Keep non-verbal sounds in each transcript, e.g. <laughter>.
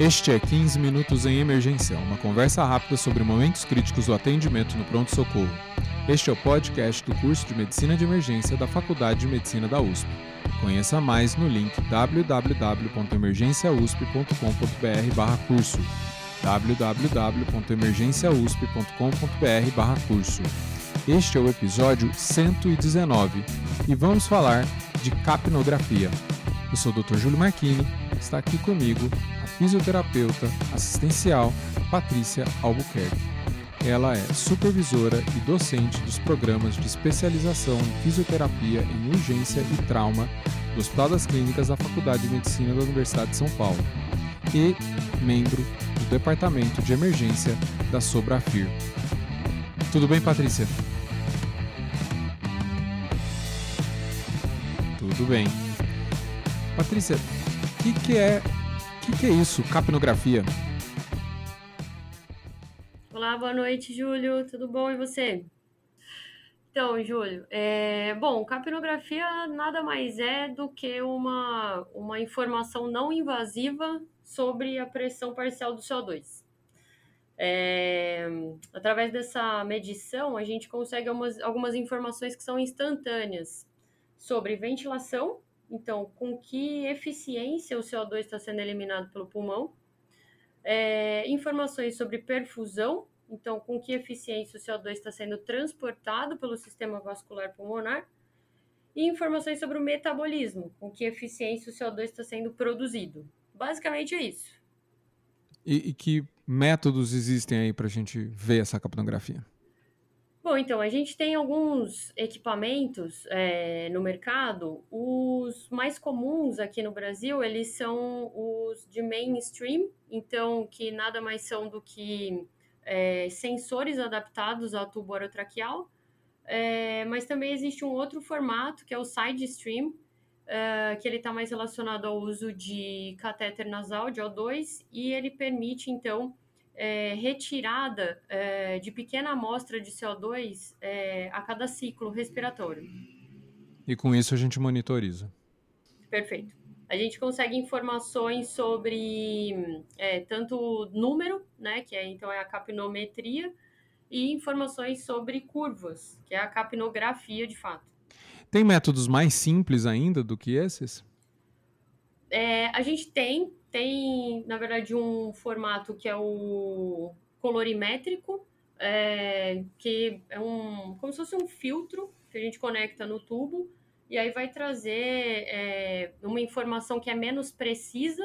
Este é 15 Minutos em Emergência, uma conversa rápida sobre momentos críticos do atendimento no pronto-socorro. Este é o podcast do curso de Medicina de Emergência da Faculdade de Medicina da USP. Conheça mais no link www.emergenciausp.com.br curso www.emergenciausp.com.br curso. Este é o episódio 119 e vamos falar de capnografia. Eu sou o Dr. Júlio Marchini, está aqui comigo fisioterapeuta assistencial Patrícia Albuquerque. Ela é supervisora e docente dos programas de especialização em fisioterapia em urgência e trauma do Hospital das Clínicas da Faculdade de Medicina da Universidade de São Paulo e membro do Departamento de Emergência da Sobrafir. Tudo bem, Patrícia? Tudo bem. Patrícia, o que, que é que, que é isso, capnografia? Olá, boa noite, Júlio. Tudo bom e você? Então, Júlio, é... bom, capnografia nada mais é do que uma, uma informação não invasiva sobre a pressão parcial do CO2. É... Através dessa medição, a gente consegue algumas, algumas informações que são instantâneas sobre ventilação então, com que eficiência o CO2 está sendo eliminado pelo pulmão? É, informações sobre perfusão, então, com que eficiência o CO2 está sendo transportado pelo sistema vascular pulmonar? E informações sobre o metabolismo, com que eficiência o CO2 está sendo produzido. Basicamente é isso. E, e que métodos existem aí para a gente ver essa capnografia? Bom, então, a gente tem alguns equipamentos é, no mercado. Os mais comuns aqui no Brasil, eles são os de mainstream, então, que nada mais são do que é, sensores adaptados ao tubo orotraqueal. É, mas também existe um outro formato, que é o side stream, é, que ele está mais relacionado ao uso de catéter nasal, de O2, e ele permite, então, é, retirada é, de pequena amostra de CO2 é, a cada ciclo respiratório. E com isso a gente monitoriza. Perfeito. A gente consegue informações sobre é, tanto número, né, que é, então é a capnometria, e informações sobre curvas, que é a capnografia de fato. Tem métodos mais simples ainda do que esses? É, a gente tem, tem, na verdade, um formato que é o colorimétrico, é, que é um como se fosse um filtro que a gente conecta no tubo e aí vai trazer é, uma informação que é menos precisa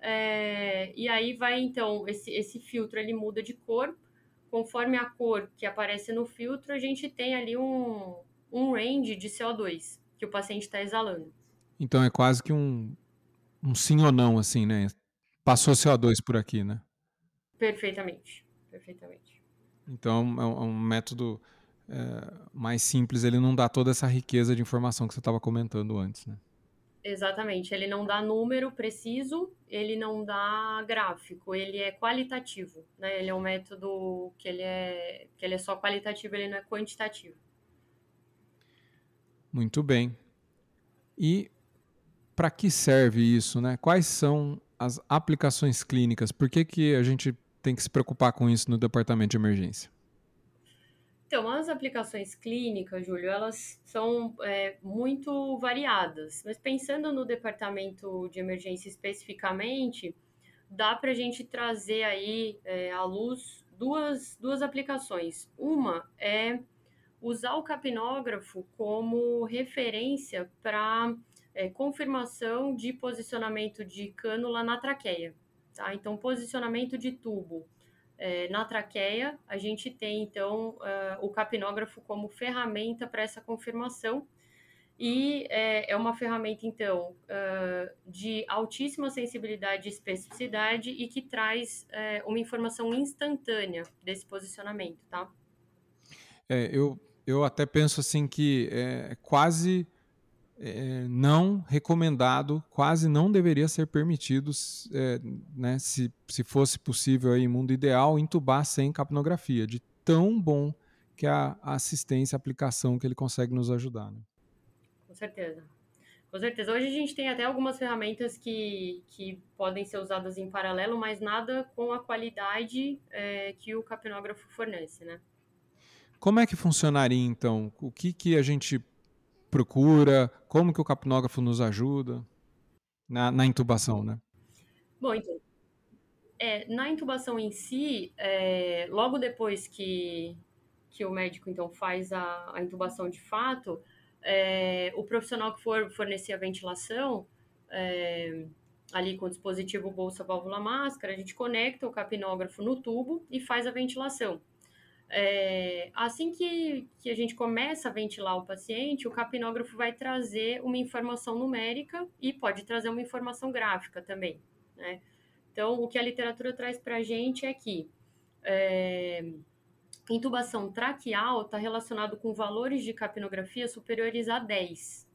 é, e aí vai então esse, esse filtro ele muda de cor. Conforme a cor que aparece no filtro a gente tem ali um, um range de CO2 que o paciente está exalando. Então é quase que um, um sim ou não assim né Passou CO2 por aqui, né? Perfeitamente, perfeitamente. Então é um, é um método é, mais simples, ele não dá toda essa riqueza de informação que você estava comentando antes, né? Exatamente, ele não dá número preciso, ele não dá gráfico, ele é qualitativo, né? Ele é um método que ele é, que ele é só qualitativo, ele não é quantitativo. Muito bem. E para que serve isso, né? Quais são as aplicações clínicas, por que, que a gente tem que se preocupar com isso no departamento de emergência? Então, as aplicações clínicas, Júlio, elas são é, muito variadas. Mas pensando no departamento de emergência especificamente, dá para a gente trazer aí é, à luz duas, duas aplicações. Uma é usar o capnógrafo como referência para é, confirmação de posicionamento de cânula na traqueia. Tá? Então, posicionamento de tubo é, na traqueia, a gente tem então uh, o capnógrafo como ferramenta para essa confirmação. E é, é uma ferramenta, então, uh, de altíssima sensibilidade e especificidade e que traz uh, uma informação instantânea desse posicionamento, tá? É, eu, eu até penso assim que é quase é, não recomendado, quase não deveria ser permitido, é, né, se, se fosse possível aí, mundo ideal, intubar sem capnografia, de tão bom que é a, assistência, a aplicação que ele consegue nos ajudar. Né? Com certeza. Com certeza. Hoje a gente tem até algumas ferramentas que, que podem ser usadas em paralelo, mas nada com a qualidade é, que o capnógrafo fornece, né? Como é que funcionaria, então? O que, que a gente procura? Como que o capnógrafo nos ajuda na, na intubação, né? Bom, então, é, na intubação em si, é, logo depois que, que o médico então faz a, a intubação de fato, é, o profissional que for fornecer a ventilação, é, ali com o dispositivo bolsa, válvula, máscara, a gente conecta o capnógrafo no tubo e faz a ventilação. É, assim que, que a gente começa a ventilar o paciente, o capnógrafo vai trazer uma informação numérica e pode trazer uma informação gráfica também, né? Então, o que a literatura traz para a gente é que é, intubação traqueal está relacionado com valores de capnografia superiores a 10,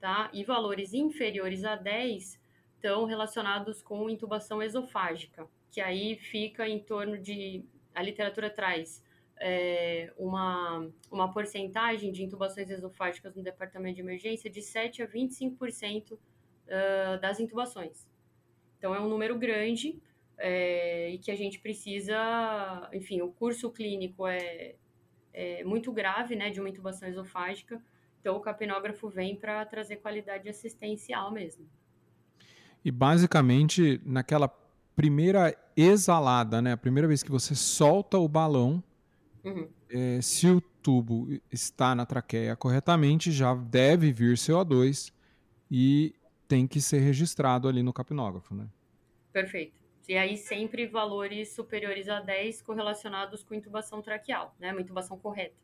tá? E valores inferiores a 10 estão relacionados com intubação esofágica, que aí fica em torno de a literatura traz é, uma, uma porcentagem de intubações esofágicas no departamento de emergência de 7 a 25% uh, das intubações. Então, é um número grande é, e que a gente precisa, enfim, o curso clínico é, é muito grave, né, de uma intubação esofágica. Então, o capnógrafo vem para trazer qualidade assistencial mesmo. E basicamente, naquela primeira exalada, né, a primeira vez que você solta o balão, uhum. é, se o tubo está na traqueia corretamente, já deve vir CO2 e tem que ser registrado ali no capnógrafo, né? Perfeito. E aí sempre valores superiores a 10 correlacionados com intubação traqueal, né? Uma intubação correta.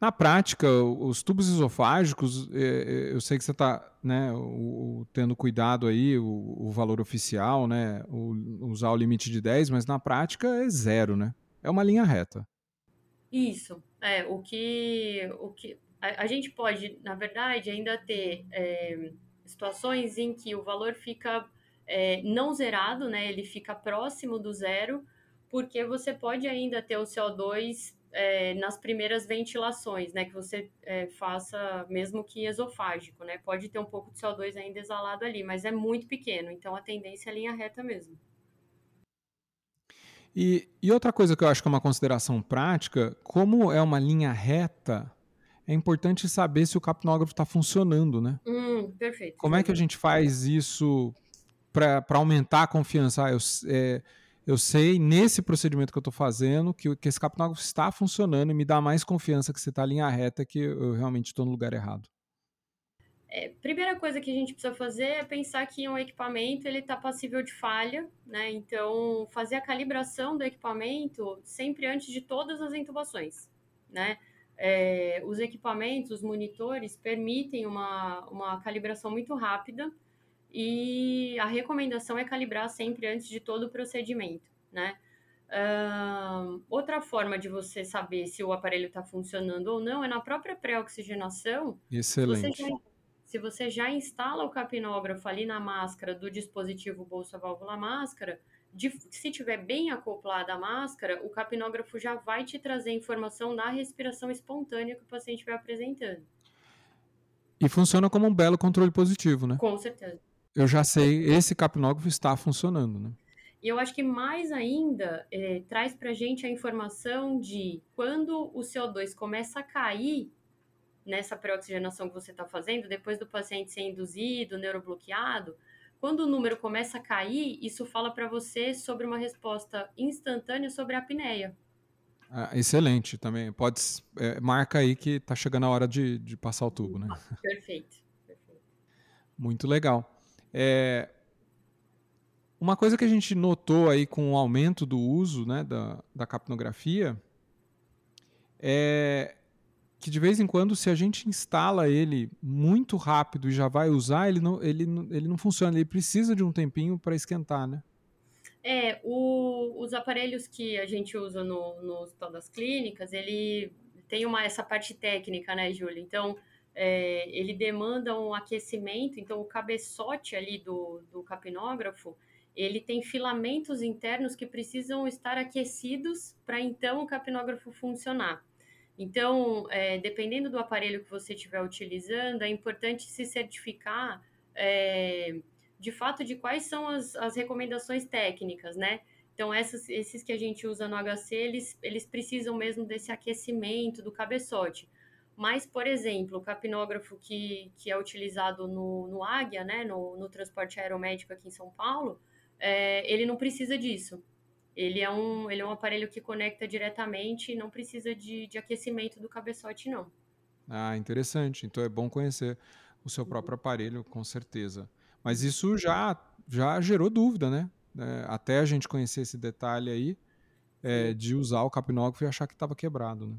Na prática, os tubos esofágicos, é, é, eu sei que você está né, tendo cuidado aí, o, o valor oficial, né, o, usar o limite de 10, mas na prática é zero, né? É uma linha reta. Isso. É, o que, o que a, a gente pode, na verdade, ainda ter é, situações em que o valor fica é, não zerado, né? Ele fica próximo do zero, porque você pode ainda ter o CO2 é, nas primeiras ventilações, né? Que você é, faça, mesmo que esofágico, né? Pode ter um pouco de CO2 ainda exalado ali, mas é muito pequeno, então a tendência é linha reta mesmo. E, e outra coisa que eu acho que é uma consideração prática, como é uma linha reta, é importante saber se o capnógrafo está funcionando, né? Hum, perfeito. Como é que a gente faz isso para aumentar a confiança? Ah, eu, é, eu sei, nesse procedimento que eu estou fazendo, que, que esse capnógrafo está funcionando e me dá mais confiança que você está linha reta que eu realmente estou no lugar errado. É, primeira coisa que a gente precisa fazer é pensar que um equipamento ele está passível de falha, né? Então fazer a calibração do equipamento sempre antes de todas as intubações, né? É, os equipamentos, os monitores, permitem uma, uma calibração muito rápida e a recomendação é calibrar sempre antes de todo o procedimento, né? Uh, outra forma de você saber se o aparelho está funcionando ou não é na própria pré-oxigenação. Excelente. Se você, já, se você já instala o capnógrafo ali na máscara do dispositivo bolsa válvula máscara, de, se tiver bem acoplada a máscara, o capnógrafo já vai te trazer informação na respiração espontânea que o paciente vai apresentando. E funciona como um belo controle positivo, né? Com certeza. Eu já sei, esse capnógrafo está funcionando, né? E eu acho que mais ainda é, traz para a gente a informação de quando o CO2 começa a cair nessa pré-oxigenação que você está fazendo, depois do paciente ser induzido, neurobloqueado, quando o número começa a cair, isso fala para você sobre uma resposta instantânea sobre a apneia. Ah, excelente também. Pode é, marca aí que está chegando a hora de, de passar o tubo, né? Perfeito. Perfeito. Muito legal. É, uma coisa que a gente notou aí com o aumento do uso né, da, da capnografia é que de vez em quando, se a gente instala ele muito rápido e já vai usar, ele não, ele, ele não funciona, ele precisa de um tempinho para esquentar, né? É, o, os aparelhos que a gente usa no, no Hospital das Clínicas, ele tem uma, essa parte técnica, né, Júlia? Então, é, ele demanda um aquecimento, então o cabeçote ali do, do capnógrafo, ele tem filamentos internos que precisam estar aquecidos para então o capnógrafo funcionar. Então, é, dependendo do aparelho que você estiver utilizando, é importante se certificar é, de fato de quais são as, as recomendações técnicas, né? Então, essas, esses que a gente usa no HC, eles, eles precisam mesmo desse aquecimento do cabeçote. Mas, por exemplo, o capnógrafo que, que é utilizado no, no Águia, né, no, no transporte aeromédico aqui em São Paulo, é, ele não precisa disso. Ele é, um, ele é um aparelho que conecta diretamente e não precisa de, de aquecimento do cabeçote, não. Ah, interessante. Então é bom conhecer o seu próprio aparelho, com certeza. Mas isso já, já gerou dúvida, né? É, até a gente conhecer esse detalhe aí é, de usar o capnógrafo e achar que estava quebrado, né?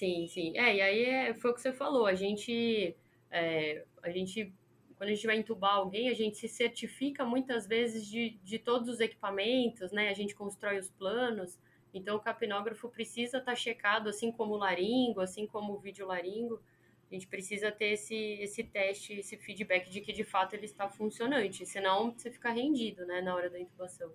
Sim, sim. É, e aí é, foi o que você falou. A gente, é, a gente, quando a gente vai entubar alguém, a gente se certifica muitas vezes de, de todos os equipamentos, né? A gente constrói os planos. Então, o capnógrafo precisa estar tá checado, assim como o laringo, assim como o videolaringo. A gente precisa ter esse, esse teste, esse feedback de que de fato ele está funcionante, senão você fica rendido né, na hora da intubação.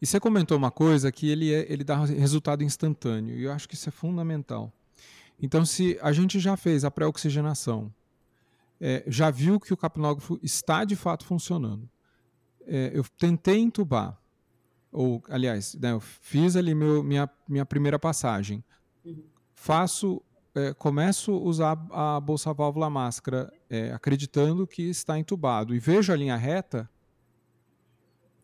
E você comentou uma coisa que ele, é, ele dá resultado instantâneo, e eu acho que isso é fundamental. Então, se a gente já fez a pré-oxigenação, é, já viu que o capnógrafo está de fato funcionando, é, eu tentei entubar, ou, aliás, né, eu fiz ali meu, minha, minha primeira passagem, faço é, começo a usar a bolsa válvula máscara é, acreditando que está entubado e vejo a linha reta,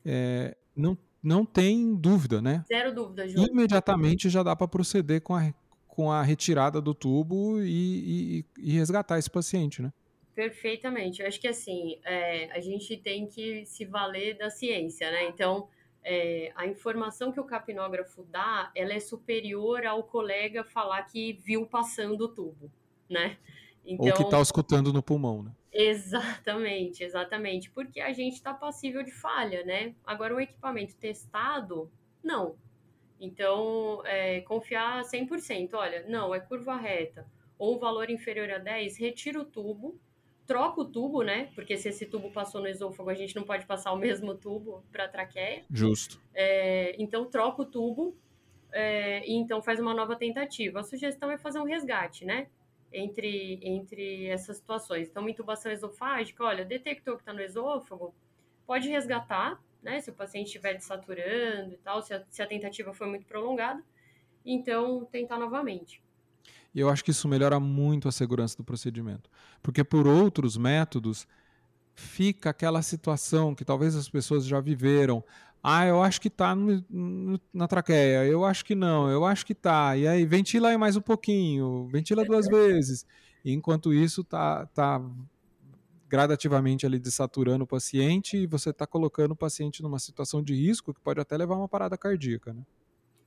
é, não, não tem dúvida, né? Zero dúvida, João. Imediatamente já dá para proceder com a, com a retirada do tubo e, e, e resgatar esse paciente, né? Perfeitamente. Eu acho que assim, é, a gente tem que se valer da ciência, né? Então, é, a informação que o capnógrafo dá, ela é superior ao colega falar que viu passando o tubo, né? Então, Ou que está escutando no pulmão, né? Exatamente, exatamente. Porque a gente está passível de falha, né? Agora, o equipamento testado, não. Então, é, confiar 100%. Olha, não, é curva reta ou um valor inferior a 10, retira o tubo, troca o tubo, né? Porque se esse tubo passou no esôfago, a gente não pode passar o mesmo tubo para a traqueia. Justo. É, então, troca o tubo é, e então faz uma nova tentativa. A sugestão é fazer um resgate, né? Entre, entre essas situações. Então, uma intubação esofágica, olha, detectou que está no esôfago, pode resgatar, né? Se o paciente estiver desaturando e tal, se a, se a tentativa foi muito prolongada. Então, tentar novamente. E eu acho que isso melhora muito a segurança do procedimento. Porque por outros métodos, fica aquela situação que talvez as pessoas já viveram. Ah, eu acho que está na traqueia, eu acho que não, eu acho que está. E aí, ventila aí mais um pouquinho, ventila duas vezes. E enquanto isso, tá, tá gradativamente ali desaturando o paciente e você está colocando o paciente numa situação de risco que pode até levar a uma parada cardíaca, né?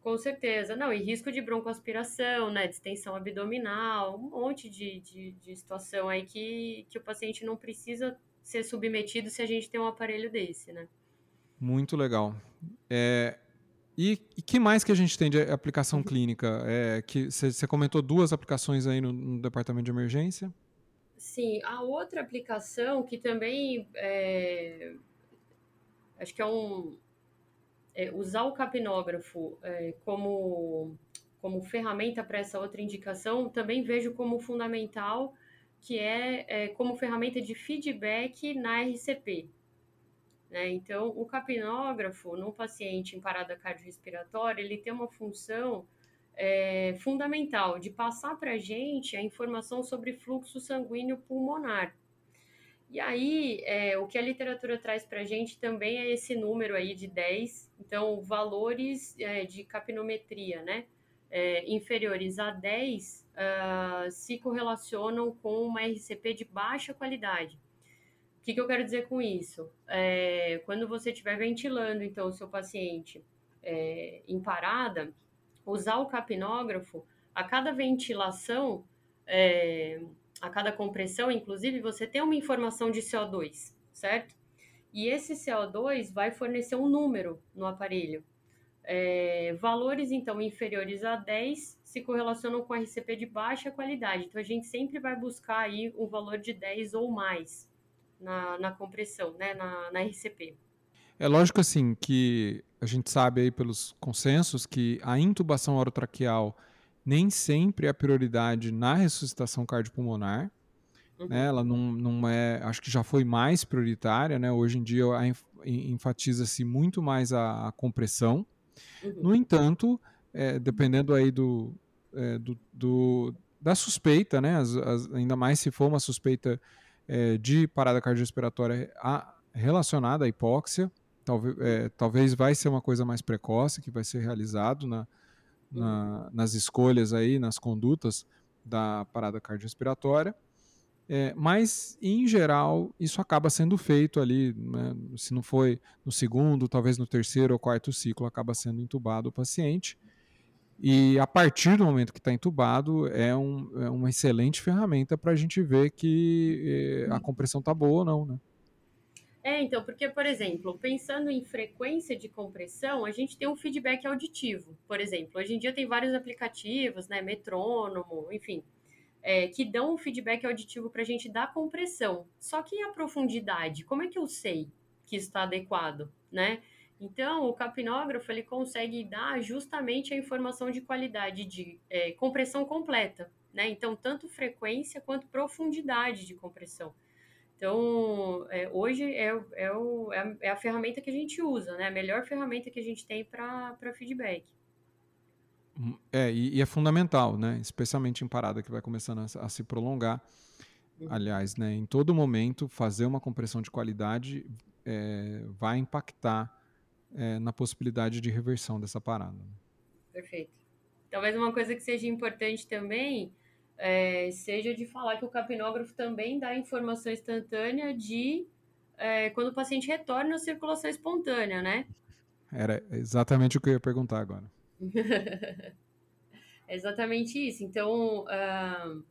Com certeza. Não, e risco de broncoaspiração, né? Distensão abdominal, um monte de, de, de situação aí que, que o paciente não precisa ser submetido se a gente tem um aparelho desse, né? Muito legal. É, e, e que mais que a gente tem de aplicação clínica? É, que você comentou duas aplicações aí no, no, departamento de emergência? Sim, a outra aplicação que também é, acho que é um, é, usar o capnógrafo é, como, como ferramenta para essa outra indicação, também vejo como fundamental, que é, é como ferramenta de feedback na RCP. Né? Então, o capnógrafo, no paciente em parada cardiorrespiratória, ele tem uma função é, fundamental de passar para a gente a informação sobre fluxo sanguíneo pulmonar. E aí, é, o que a literatura traz para a gente também é esse número aí de 10, então valores é, de capnometria, né? É, inferiores a 10 uh, ah, se correlacionam com uma RCP de baixa qualidade. O que, que eu quero dizer com isso? É, quando você estiver ventilando, então, o seu paciente é, em parada, usar o capnógrafo, a cada ventilação, é, a cada compressão, inclusive, você tem uma informação de CO2, certo? E esse CO2 vai fornecer um número no aparelho. É, valores, então, inferiores a 10 se correlacionam com RCP de baixa qualidade. Então, a gente sempre vai buscar aí um valor de 10 ou mais na, na compressão, né, na, na RCP. É lógico, assim, que a gente sabe aí pelos consensos que a intubação orotraqueal nem sempre é a prioridade na ressuscitação cardiopulmonar. Uhum. Né? Ela não, não é, acho que já foi mais prioritária, né? Hoje em dia enfatiza-se muito mais a, a compressão. Uhum. No entanto, é, dependendo aí do, é, do, do, da suspeita, né? As, as, ainda mais se for uma suspeita é, de parada cardiorrespiratória relacionada à hipóxia, talvez, é, talvez vai ser uma coisa mais precoce que vai ser realizado na, na, nas escolhas aí, nas condutas da parada cardiorrespiratória. É, mas, em geral, isso acaba sendo feito ali, né, se não foi no segundo, talvez no terceiro ou quarto ciclo, acaba sendo entubado o paciente. E a partir do momento que está entubado, é, um, é, uma excelente ferramenta para a gente ver que eh, a compressão está boa ou não, né? É, então, porque, por exemplo, pensando em frequência de compressão, a gente tem um feedback auditivo. Por exemplo, hoje em dia tem vários aplicativos, né, metrônomo, enfim, é, que dão um feedback auditivo para a gente da compressão. Só que a profundidade, como é que eu sei que está adequado, né? Então, o capnógrafo ele consegue dar justamente a informação de qualidade de é, compressão completa, né? Então, tanto frequência quanto profundidade de compressão. Então, é, hoje é, é, o, é, a, é, a, ferramenta que a gente usa, né? A melhor ferramenta que a gente tem para feedback. Hum, é, e, e, é fundamental, né? Especialmente em parada que vai começando a, a se prolongar. Uhum. Aliás, né, em todo momento, fazer uma compressão de qualidade é, vai impactar é, na possibilidade de reversão dessa parada. Perfeito. Talvez uma coisa que seja importante também é, seja de falar que o capnógrafo também dá informação instantânea de é, quando o paciente retorna à circulação espontânea, né? Era exatamente o que eu ia perguntar agora. é <laughs> exatamente isso. Então, uh,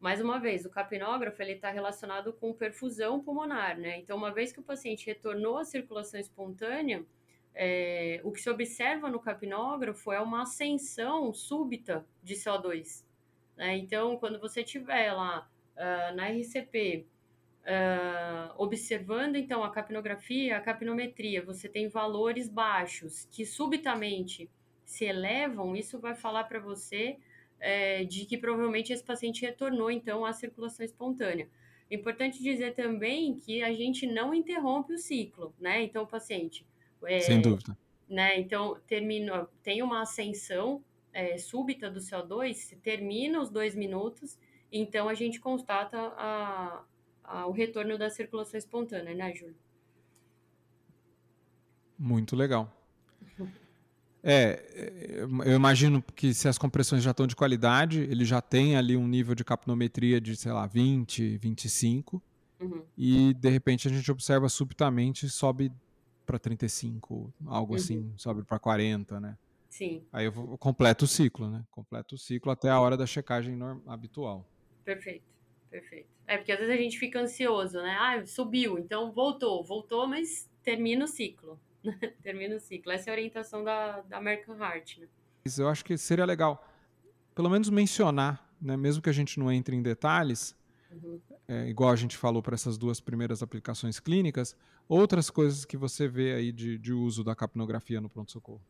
mais uma vez, o capnógrafo ele está relacionado com perfusão pulmonar, né? Então, uma vez que o paciente retornou à circulação espontânea, é, o que se observa no capnógrafo é uma ascensão súbita de CO2. Né? Então, quando você tiver lá uh, na RCP uh, observando então a capnografia, a capnometria, você tem valores baixos que subitamente se elevam, isso vai falar para você é, de que provavelmente esse paciente retornou então à circulação espontânea. Importante dizer também que a gente não interrompe o ciclo, né? Então o paciente é, sem dúvida, né? Então termina, tem uma ascensão é, súbita do CO2, termina os dois minutos, então a gente constata a, a, o retorno da circulação espontânea, né, Júlio? Muito legal. É, eu imagino que se as compressões já estão de qualidade, ele já tem ali um nível de capnometria de, sei lá, 20, 25, uhum. e de repente a gente observa subitamente sobe para 35, algo uhum. assim, sobe para 40, né? Sim. Aí eu vou, completo o ciclo, né? Completo o ciclo até a hora da checagem habitual. Perfeito, perfeito. É porque às vezes a gente fica ansioso, né? Ah, subiu, então voltou, voltou, mas termina o ciclo. <laughs> termina o ciclo. Essa é a orientação da, da American Heart, né? Eu acho que seria legal, pelo menos mencionar, né? Mesmo que a gente não entre em detalhes, uhum. É, igual a gente falou para essas duas primeiras aplicações clínicas, outras coisas que você vê aí de, de uso da capnografia no pronto-socorro.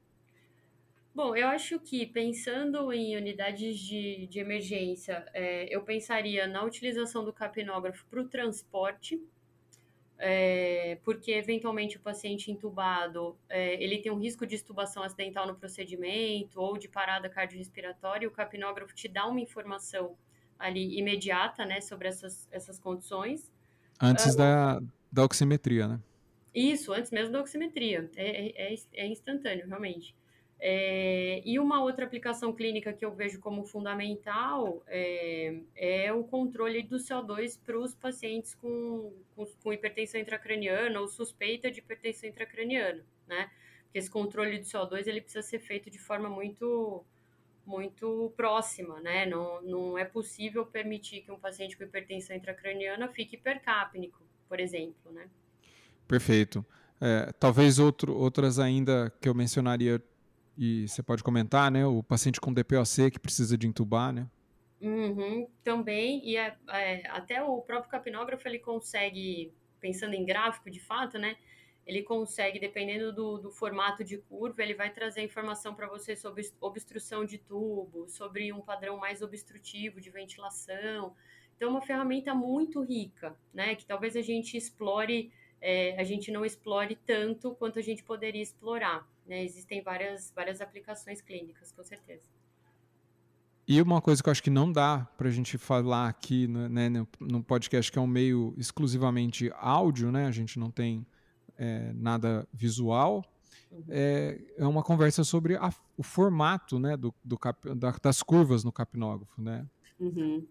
Bom, eu acho que pensando em unidades de, de emergência, é, eu pensaria na utilização do capnógrafo para o transporte, é, porque eventualmente o paciente entubado é, ele tem um risco de estubação acidental no procedimento ou de parada cardiorrespiratória, o capnógrafo te dá uma informação ali imediata, né, sobre essas, essas condições. Antes uh, da, da oximetria, né? Isso, antes mesmo da oximetria. É, é, é instantâneo, realmente. É, e uma outra aplicação clínica que eu vejo como fundamental é, é o controle do CO2 para os pacientes com, com, com, hipertensão intracraniana ou suspeita de hipertensão intracraniana, né? Porque esse controle do CO2 ele precisa ser feito de forma muito muito próxima, né? Não, não é possível permitir que um paciente com hipertensão intracraniana fique hipercápnico, por exemplo, né? Perfeito. É, talvez outro, outras ainda que eu mencionaria e você pode comentar, né? O paciente com DPOC que precisa de entubar, né? Uhum, também, e é, é, até o próprio capnógrafo ele consegue, pensando em gráfico de fato, né? Ele consegue, dependendo do, do formato de curva, ele vai trazer informação para você sobre obstrução de tubo, sobre um padrão mais obstrutivo de ventilação. Então, é uma ferramenta muito rica, né? Que talvez a gente explore, é, a gente não explore tanto quanto a gente poderia explorar. Né? Existem várias, várias aplicações clínicas, com certeza. E uma coisa que eu acho que não dá para a gente falar aqui né, no, no podcast, que é um meio exclusivamente áudio, né? A gente não tem é, nada visual. É, é uma conversa sobre a, o formato né, do, do cap, da, das curvas no capnógrafo. Né? Uhum.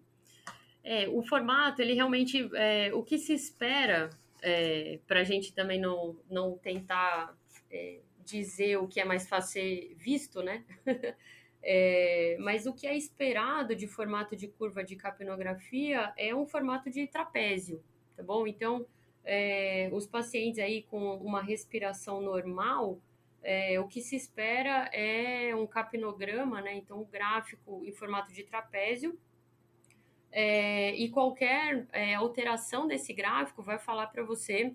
É, o formato, ele realmente. É, o que se espera, é, para a gente também não, não tentar é, dizer o que é mais fácil ser visto, né? <laughs> É, mas o que é esperado de formato de curva de capnografia é um formato de trapézio, tá bom? Então, é, os pacientes aí com uma respiração normal, é, o que se espera é um capnograma, né? Então, um gráfico em formato de trapézio. É, e qualquer é, alteração desse gráfico vai falar para você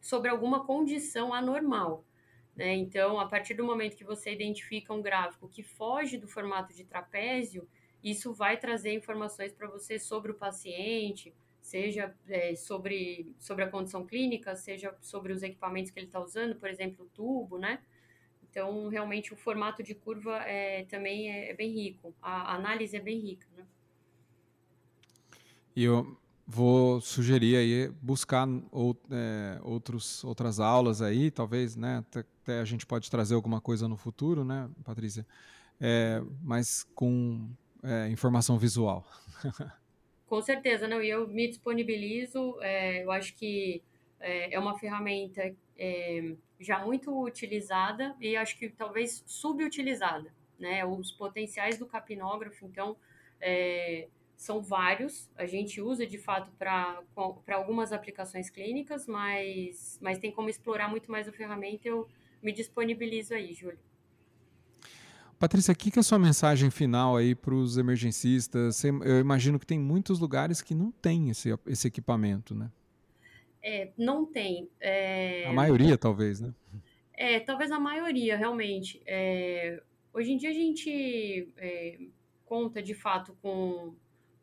sobre alguma condição anormal. Né? Então, a partir do momento que você identifica um gráfico que foge do formato de trapézio, isso vai trazer informações para você sobre o paciente, seja é, sobre, sobre a condição clínica, seja sobre os equipamentos que ele está usando, por exemplo, o tubo, né? Então, realmente, o formato de curva é, também é, é bem rico, a, a análise é bem rica, né? E eu vou sugerir aí buscar ou, é, outros, outras aulas aí, talvez, né? Até, a gente pode trazer alguma coisa no futuro, né, Patrícia? É, mas com é, informação visual. <laughs> Com certeza, não. E eu me disponibilizo. É, eu acho que é, é uma ferramenta é, já muito utilizada e acho que talvez subutilizada. Né? Os potenciais do capnógrafo, então, é, são vários. A gente usa de fato para algumas aplicações clínicas, mas, mas tem como explorar muito mais a ferramenta. Eu me disponibilizo aí, Júlio. Patrícia, o que, que é a sua mensagem final aí para os emergencistas? Eu imagino que tem muitos lugares que não tem esse, esse equipamento, né? É, não tem. É... A maioria, talvez, né? É, talvez a maioria, realmente. É... Hoje em dia a gente é, conta, de fato, com,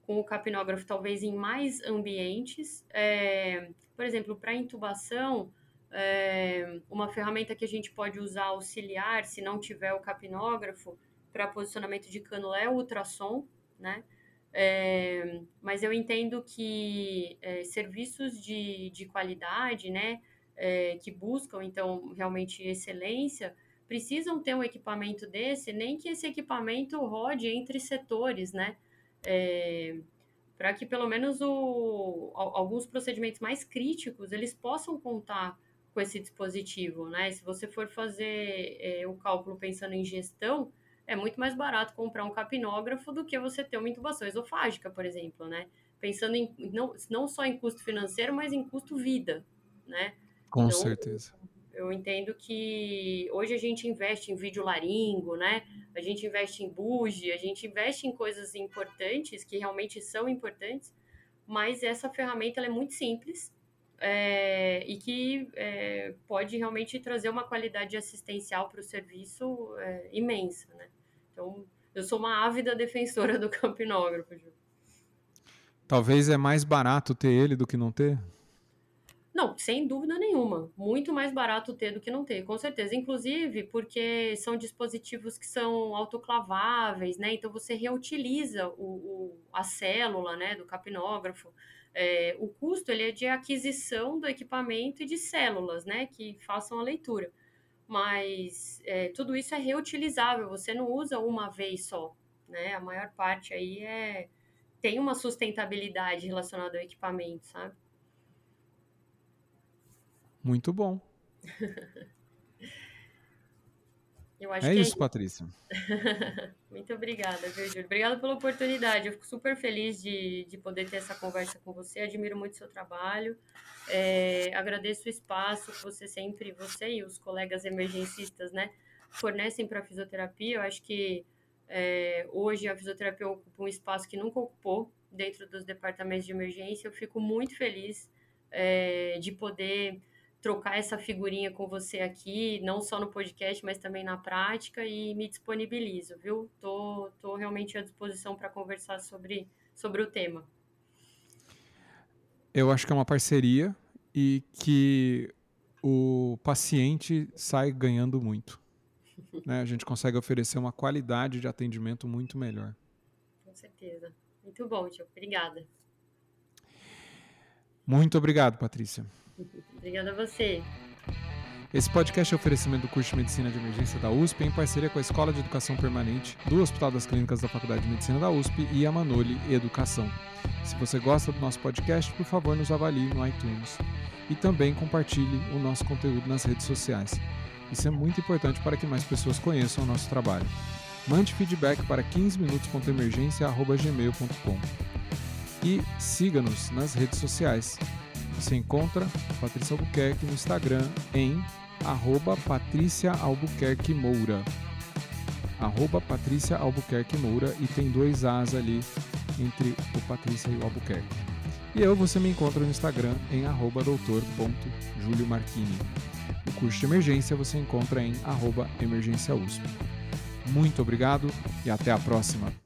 com o capnógrafo talvez em mais ambientes. É, por exemplo, para intubação, é, uma ferramenta que a gente pode usar auxiliar, se não tiver o capnógrafo, para posicionamento de cânula é o ultrassom, né? É, mas eu entendo que é, serviços de, de qualidade, né, é, que buscam, então, realmente excelência, precisam ter um equipamento desse, nem que esse equipamento rode entre setores, né? É, para que pelo menos o, alguns procedimentos mais críticos eles possam contar com esse dispositivo, né? Se você for fazer é, o cálculo pensando em gestão, é muito mais barato comprar um capnógrafo do que você ter uma intubação esofágica, por exemplo, né? Pensando em, não, não só em custo financeiro, mas em custo vida, né? Com então, certeza. Eu entendo que hoje a gente investe em vídeo laringo, né? A gente investe em bugie, a gente investe em coisas importantes, que realmente são importantes, mas essa ferramenta é muito simples, é, e que é, pode realmente trazer uma qualidade assistencial para o serviço é, imensa, né? Então, eu sou uma ávida <laughs> defensora do campinógrafo, Ju. Talvez é mais barato ter ele do que não ter? Não, sem dúvida nenhuma. Muito mais barato ter do que não ter, com certeza. Inclusive porque são dispositivos que são autoclaváveis, né? Então você reutiliza o, o a célula né, do capnógrafo. É, o custo ele é de aquisição do equipamento e de células, né, que façam a leitura. Mas é, tudo isso é reutilizável, você não usa uma vez só, né? A maior parte aí é tem uma sustentabilidade relacionada ao equipamento, sabe? Muito bom. <laughs> Eu acho é que isso, é... Patrícia. <laughs> Muito obrigada, viu, Júlio? Obrigada pela oportunidade. Eu fico super feliz de, de poder ter essa conversa com você. Admiro muito seu trabalho. É, agradeço o espaço que você sempre, você e os colegas emergencistas, né, fornecem para a fisioterapia. Eu acho que é, hoje a fisioterapia ocupa um espaço que nunca ocupou dentro dos departamentos de emergência. Eu fico muito feliz é, de poder trocar essa figurinha com você aqui, não só no podcast, mas também na prática, e me disponibilizo, viu? Tô, tô realmente à disposição para conversar sobre, sobre o tema. Eu acho que é uma parceria e que o paciente sai ganhando muito. <laughs> né? A gente consegue oferecer uma qualidade de atendimento muito melhor. Com certeza. Muito bom, tio. Obrigada. Muito obrigado, Patrícia. Obrigada a você. Esse podcast é oferecimento do curso de Medicina de Emergência da USP em parceria com a Escola de Educação Permanente do Hospital das Clínicas da Faculdade de Medicina da USP e a Manoli Educação. Se você gosta do nosso podcast, por favor, nos avalie no iTunes e também compartilhe o nosso conteúdo nas redes sociais. Isso é muito importante para que mais pessoas conheçam o nosso trabalho. Mande feedback para 15minutos.emergência.gmail.com e siga-nos nas redes sociais. Você encontra Patrícia Albuquerque no Instagram em arroba Patrícia Albuquerque Moura. Arroba Patrícia Albuquerque Moura e tem dois As ali entre o Patrícia e o Albuquerque. E eu você me encontra no Instagram em arroba doutor.juliomarquini. O curso de emergência você encontra em arroba emergência USP. Muito obrigado e até a próxima!